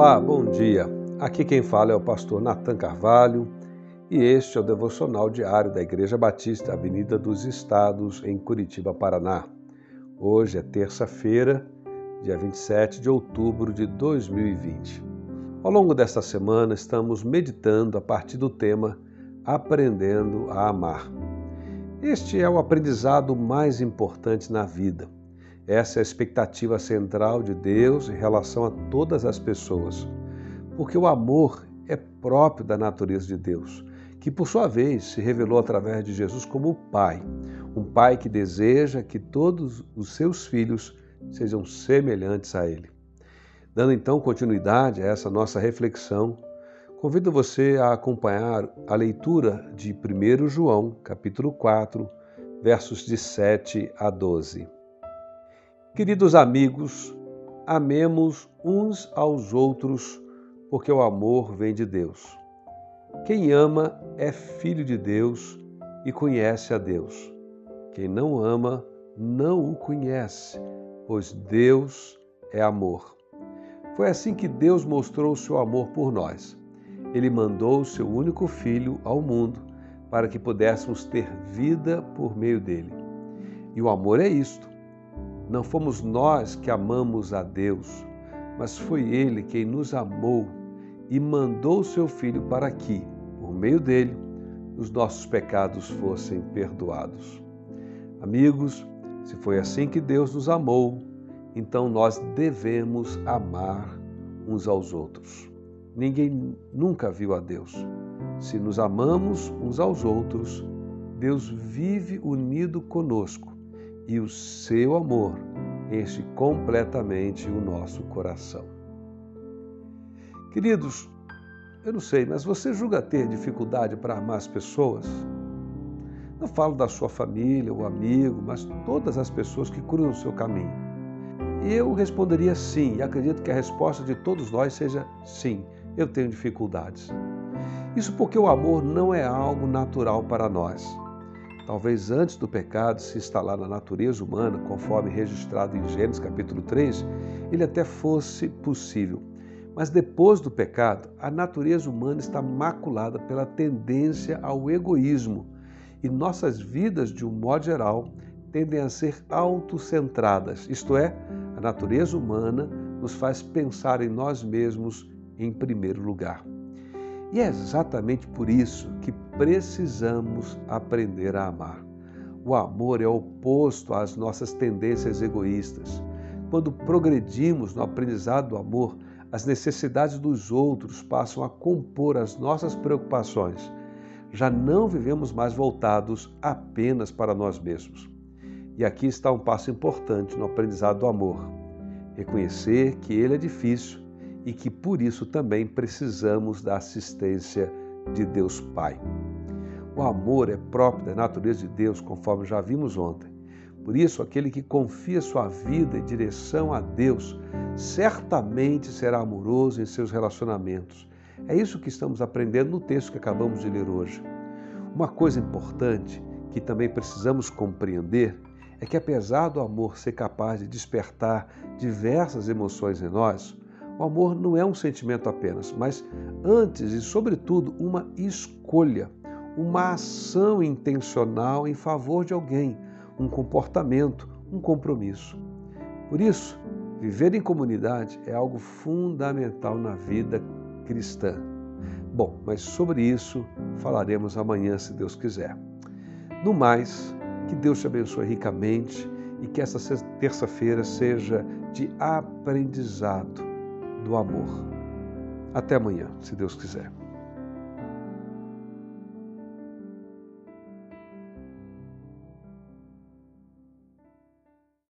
Olá, bom dia. Aqui quem fala é o pastor Nathan Carvalho e este é o devocional diário da Igreja Batista Avenida dos Estados, em Curitiba, Paraná. Hoje é terça-feira, dia 27 de outubro de 2020. Ao longo desta semana, estamos meditando a partir do tema Aprendendo a Amar. Este é o aprendizado mais importante na vida essa é a expectativa central de Deus em relação a todas as pessoas, porque o amor é próprio da natureza de Deus, que por sua vez se revelou através de Jesus como o Pai, um Pai que deseja que todos os seus filhos sejam semelhantes a Ele. Dando então continuidade a essa nossa reflexão, convido você a acompanhar a leitura de 1 João, capítulo 4, versos de 7 a 12. Queridos amigos, amemos uns aos outros, porque o amor vem de Deus. Quem ama é filho de Deus e conhece a Deus. Quem não ama não o conhece, pois Deus é amor. Foi assim que Deus mostrou seu amor por nós. Ele mandou o seu único filho ao mundo para que pudéssemos ter vida por meio dele. E o amor é isto não fomos nós que amamos a Deus, mas foi Ele quem nos amou e mandou o seu Filho para que, por meio dele, os nossos pecados fossem perdoados. Amigos, se foi assim que Deus nos amou, então nós devemos amar uns aos outros. Ninguém nunca viu a Deus. Se nos amamos uns aos outros, Deus vive unido conosco e o seu amor enche completamente o nosso coração. Queridos, eu não sei, mas você julga ter dificuldade para amar as pessoas? Não falo da sua família, o amigo, mas todas as pessoas que cruzam o seu caminho. E eu responderia sim, e acredito que a resposta de todos nós seja sim, eu tenho dificuldades. Isso porque o amor não é algo natural para nós talvez antes do pecado se instalar na natureza humana, conforme registrado em Gênesis capítulo 3, ele até fosse possível. Mas depois do pecado, a natureza humana está maculada pela tendência ao egoísmo e nossas vidas, de um modo geral, tendem a ser autocentradas, isto é, a natureza humana nos faz pensar em nós mesmos em primeiro lugar. E é exatamente por isso que precisamos aprender a amar. O amor é oposto às nossas tendências egoístas. Quando progredimos no aprendizado do amor, as necessidades dos outros passam a compor as nossas preocupações. Já não vivemos mais voltados apenas para nós mesmos. E aqui está um passo importante no aprendizado do amor: reconhecer que ele é difícil e que por isso também precisamos da assistência de Deus Pai. O amor é próprio da natureza de Deus, conforme já vimos ontem. Por isso, aquele que confia sua vida em direção a Deus certamente será amoroso em seus relacionamentos. É isso que estamos aprendendo no texto que acabamos de ler hoje. Uma coisa importante que também precisamos compreender é que, apesar do amor ser capaz de despertar diversas emoções em nós, o amor não é um sentimento apenas, mas antes e, sobretudo, uma escolha, uma ação intencional em favor de alguém, um comportamento, um compromisso. Por isso, viver em comunidade é algo fundamental na vida cristã. Bom, mas sobre isso falaremos amanhã, se Deus quiser. No mais, que Deus te abençoe ricamente e que essa terça-feira seja de aprendizado do amor. Até amanhã, se Deus quiser.